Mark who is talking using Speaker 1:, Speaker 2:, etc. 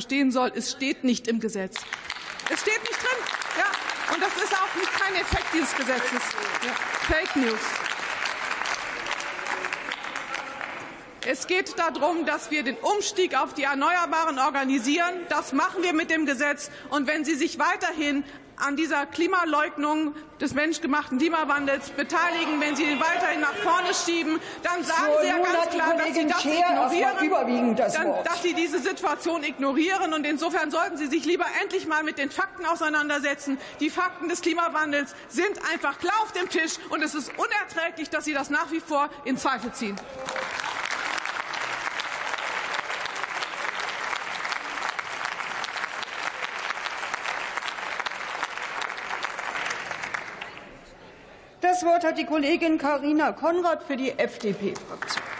Speaker 1: stehen soll. Es steht nicht im Gesetz. Es steht nicht drin. Ja, und das ist auch nicht kein Effekt dieses Gesetzes. Ja, Fake News. Es geht darum, dass wir den Umstieg auf die Erneuerbaren organisieren. Das machen wir mit dem Gesetz. Und wenn Sie sich weiterhin an dieser Klimaleugnung des menschgemachten Klimawandels beteiligen, wenn Sie ihn weiterhin nach vorne schieben, dann sagen Sie ja ganz klar, dass Sie das ignorieren, dass Sie diese Situation ignorieren. Und insofern sollten Sie sich lieber endlich mal mit den Fakten auseinandersetzen. Die Fakten des Klimawandels sind einfach klar auf dem Tisch, und es ist unerträglich, dass Sie das nach wie vor in Zweifel ziehen.
Speaker 2: Das Wort hat die Kollegin Karina Konrad für die FDP-Fraktion.